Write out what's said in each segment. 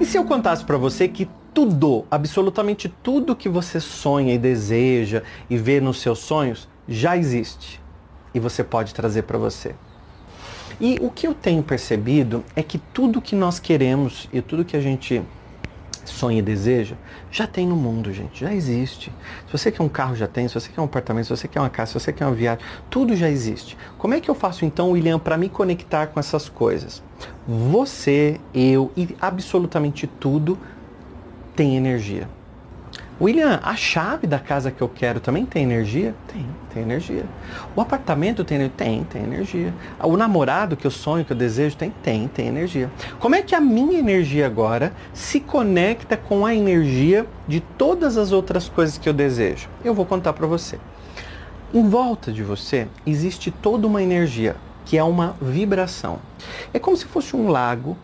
E se eu contasse para você que tudo, absolutamente tudo que você sonha e deseja e vê nos seus sonhos já existe e você pode trazer para você? E o que eu tenho percebido é que tudo que nós queremos e tudo que a gente sonha e deseja, já tem no mundo, gente, já existe. Se você quer um carro, já tem. Se você quer um apartamento, se você quer uma casa, se você quer uma viagem, tudo já existe. Como é que eu faço então, William, para me conectar com essas coisas? Você, eu e absolutamente tudo tem energia. William, a chave da casa que eu quero também tem energia? Tem, tem energia. O apartamento tem Tem, tem energia. O namorado que eu sonho, que eu desejo, tem? Tem, tem energia. Como é que a minha energia agora se conecta com a energia de todas as outras coisas que eu desejo? Eu vou contar para você. Em volta de você existe toda uma energia, que é uma vibração. É como se fosse um lago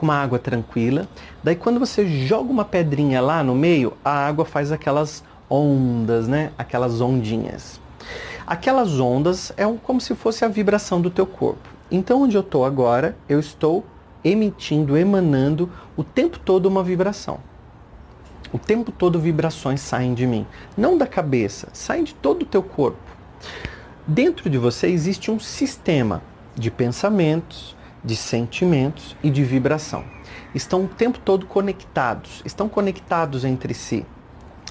com uma água tranquila. Daí quando você joga uma pedrinha lá no meio, a água faz aquelas ondas, né? Aquelas ondinhas. Aquelas ondas é como se fosse a vibração do teu corpo. Então onde eu estou agora, eu estou emitindo, emanando o tempo todo uma vibração. O tempo todo vibrações saem de mim, não da cabeça, saem de todo o teu corpo. Dentro de você existe um sistema de pensamentos, de sentimentos e de vibração. Estão o tempo todo conectados, estão conectados entre si.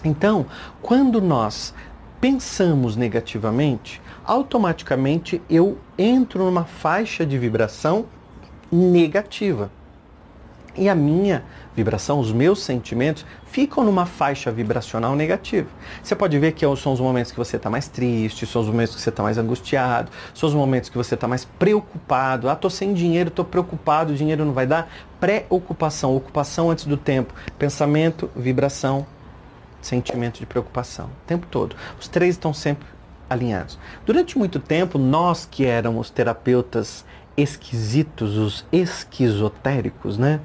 Então, quando nós pensamos negativamente, automaticamente eu entro numa faixa de vibração negativa. E a minha vibração, os meus sentimentos ficam numa faixa vibracional negativa. Você pode ver que são os momentos que você está mais triste, são os momentos que você está mais angustiado, são os momentos que você está mais preocupado. Ah, tô sem dinheiro, tô preocupado, o dinheiro não vai dar. Preocupação, ocupação antes do tempo. Pensamento, vibração, sentimento de preocupação. O tempo todo. Os três estão sempre alinhados. Durante muito tempo, nós que éramos terapeutas esquisitos, os esquizotéricos, né?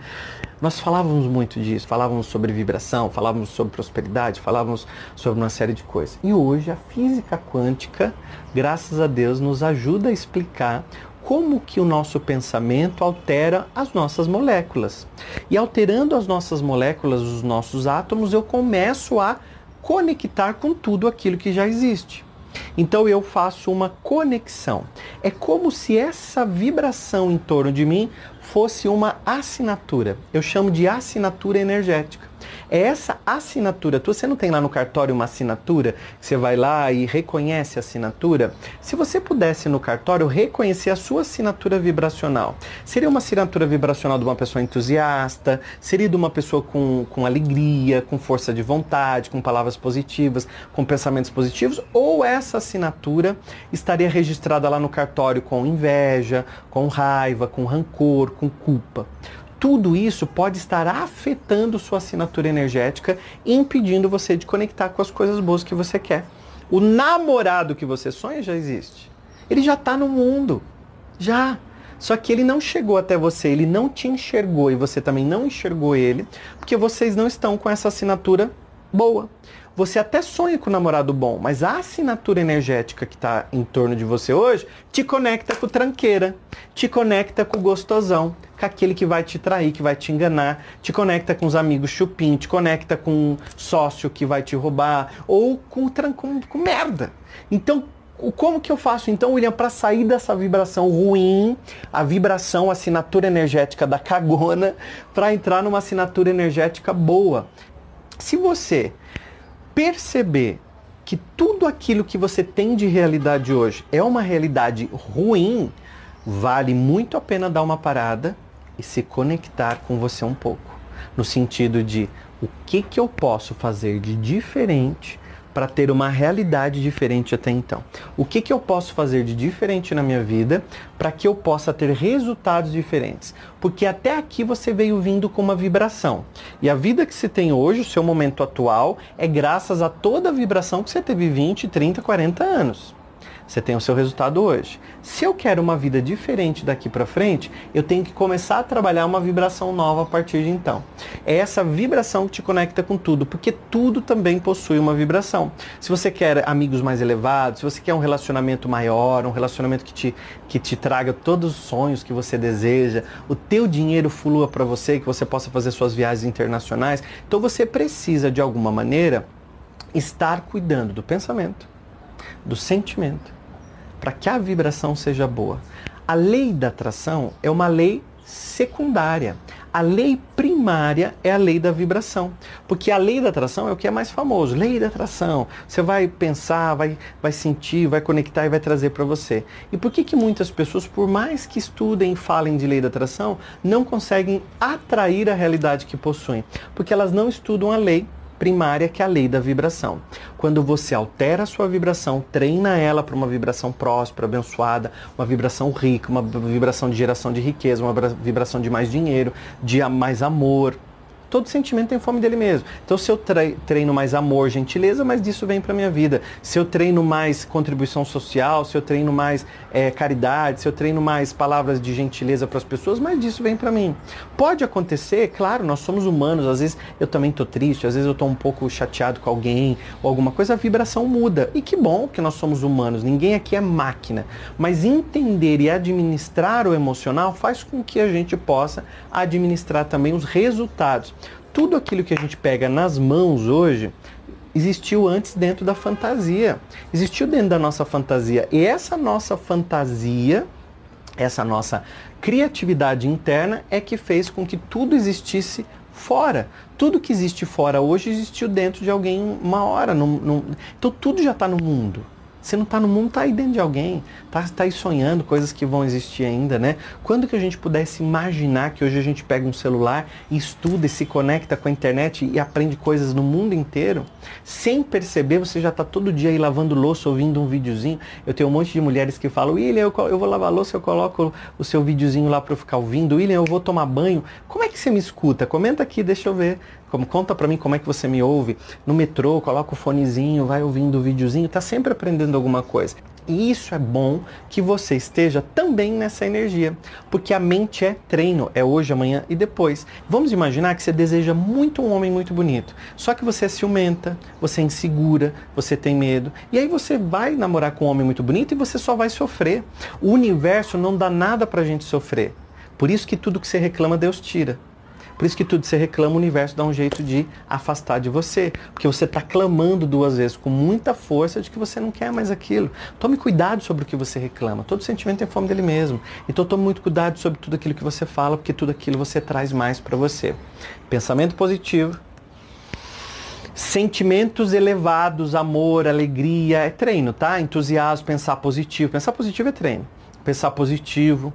Nós falávamos muito disso, falávamos sobre vibração, falávamos sobre prosperidade, falávamos sobre uma série de coisas. E hoje a física quântica, graças a Deus, nos ajuda a explicar como que o nosso pensamento altera as nossas moléculas. E alterando as nossas moléculas, os nossos átomos, eu começo a conectar com tudo aquilo que já existe. Então eu faço uma conexão. É como se essa vibração em torno de mim fosse uma assinatura. Eu chamo de assinatura energética. É essa assinatura. Você não tem lá no cartório uma assinatura? Você vai lá e reconhece a assinatura? Se você pudesse no cartório reconhecer a sua assinatura vibracional, seria uma assinatura vibracional de uma pessoa entusiasta? Seria de uma pessoa com, com alegria, com força de vontade, com palavras positivas, com pensamentos positivos? Ou essa assinatura estaria registrada lá no cartório com inveja, com raiva, com rancor, com culpa? Tudo isso pode estar afetando sua assinatura energética impedindo você de conectar com as coisas boas que você quer. O namorado que você sonha já existe. Ele já está no mundo. Já. Só que ele não chegou até você, ele não te enxergou e você também não enxergou ele, porque vocês não estão com essa assinatura boa. Você até sonha com um namorado bom, mas a assinatura energética que está em torno de você hoje te conecta com tranqueira, te conecta com o gostosão, com aquele que vai te trair, que vai te enganar, te conecta com os amigos chupim, te conecta com um sócio que vai te roubar, ou com, com, com merda. Então, como que eu faço então, William, para sair dessa vibração ruim, a vibração, a assinatura energética da cagona, para entrar numa assinatura energética boa? Se você perceber que tudo aquilo que você tem de realidade hoje é uma realidade ruim, vale muito a pena dar uma parada e se conectar com você um pouco. No sentido de o que, que eu posso fazer de diferente para ter uma realidade diferente até então. O que, que eu posso fazer de diferente na minha vida para que eu possa ter resultados diferentes? Porque até aqui você veio vindo com uma vibração. E a vida que você tem hoje, o seu momento atual, é graças a toda a vibração que você teve 20, 30, 40 anos. Você tem o seu resultado hoje. Se eu quero uma vida diferente daqui para frente, eu tenho que começar a trabalhar uma vibração nova a partir de então. É essa vibração que te conecta com tudo, porque tudo também possui uma vibração. Se você quer amigos mais elevados, se você quer um relacionamento maior, um relacionamento que te, que te traga todos os sonhos que você deseja, o teu dinheiro flua para você, que você possa fazer suas viagens internacionais, então você precisa de alguma maneira estar cuidando do pensamento, do sentimento, para que a vibração seja boa. A lei da atração é uma lei secundária. A lei primária é a lei da vibração. Porque a lei da atração é o que é mais famoso. Lei da atração. Você vai pensar, vai, vai sentir, vai conectar e vai trazer para você. E por que, que muitas pessoas, por mais que estudem e falem de lei da atração, não conseguem atrair a realidade que possuem? Porque elas não estudam a lei primária, que é a lei da vibração. Quando você altera a sua vibração, treina ela para uma vibração próspera, abençoada, uma vibração rica, uma vibração de geração de riqueza, uma vibração de mais dinheiro, de mais amor, todo sentimento tem fome dele mesmo. Então, se eu treino mais amor, gentileza, mais disso vem para minha vida. Se eu treino mais contribuição social, se eu treino mais é, caridade, se eu treino mais palavras de gentileza para as pessoas, mais disso vem para mim. Pode acontecer, claro, nós somos humanos. Às vezes eu também estou triste, às vezes eu estou um pouco chateado com alguém ou alguma coisa, a vibração muda. E que bom que nós somos humanos. Ninguém aqui é máquina. Mas entender e administrar o emocional faz com que a gente possa administrar também os resultados tudo aquilo que a gente pega nas mãos hoje existiu antes dentro da fantasia. Existiu dentro da nossa fantasia. E essa nossa fantasia, essa nossa criatividade interna é que fez com que tudo existisse fora. Tudo que existe fora hoje existiu dentro de alguém uma hora. Num, num... Então tudo já está no mundo. Você não está no mundo, está aí dentro de alguém. Está tá aí sonhando coisas que vão existir ainda, né? Quando que a gente pudesse imaginar que hoje a gente pega um celular e estuda e se conecta com a internet e aprende coisas no mundo inteiro? Sem perceber, você já está todo dia aí lavando louça, ouvindo um videozinho. Eu tenho um monte de mulheres que falam, William, eu, eu vou lavar louça, eu coloco o seu videozinho lá para eu ficar ouvindo. William, eu vou tomar banho. Como é que você me escuta? Comenta aqui, deixa eu ver. Como, conta para mim como é que você me ouve. No metrô, coloca o fonezinho, vai ouvindo o videozinho, tá sempre aprendendo alguma coisa. E isso é bom que você esteja também nessa energia, porque a mente é treino, é hoje, amanhã e depois. Vamos imaginar que você deseja muito um homem muito bonito, só que você é ciumenta, você é insegura, você tem medo, e aí você vai namorar com um homem muito bonito e você só vai sofrer. O universo não dá nada pra gente sofrer. Por isso que tudo que você reclama, Deus tira. Por isso que tudo você reclama, o universo dá um jeito de afastar de você. Porque você está clamando duas vezes com muita força de que você não quer mais aquilo. Tome cuidado sobre o que você reclama. Todo sentimento tem fome dele mesmo. Então tome muito cuidado sobre tudo aquilo que você fala, porque tudo aquilo você traz mais para você. Pensamento positivo. Sentimentos elevados, amor, alegria, é treino, tá? Entusiasmo, pensar positivo. Pensar positivo é treino. Pensar positivo,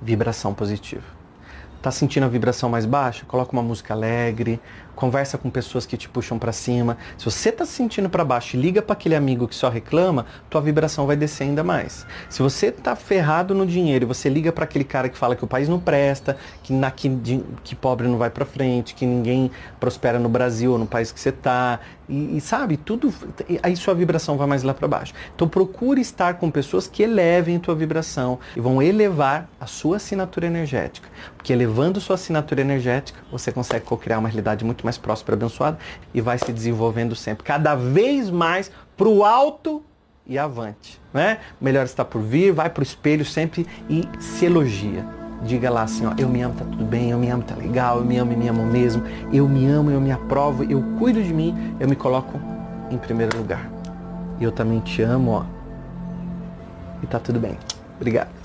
vibração positiva. Tá sentindo a vibração mais baixa? Coloca uma música alegre, conversa com pessoas que te puxam para cima. Se você tá se sentindo para baixo e liga para aquele amigo que só reclama, tua vibração vai descer ainda mais. Se você tá ferrado no dinheiro e você liga para aquele cara que fala que o país não presta, que, na, que, que pobre não vai para frente, que ninguém prospera no Brasil ou no país que você tá, e, e sabe, tudo, aí sua vibração vai mais lá para baixo. Então procure estar com pessoas que elevem tua vibração e vão elevar a sua assinatura energética. Porque elevando sua assinatura energética, você consegue co-criar uma realidade muito mais próspera, abençoada e vai se desenvolvendo sempre, cada vez mais para o alto e avante. Né? Melhor está por vir, vai para o espelho sempre e se elogia. Diga lá assim, ó, eu me amo, tá tudo bem, eu me amo, tá legal, eu me amo e me amo mesmo, eu me amo, eu me aprovo, eu cuido de mim, eu me coloco em primeiro lugar. E eu também te amo, ó. E tá tudo bem. Obrigado.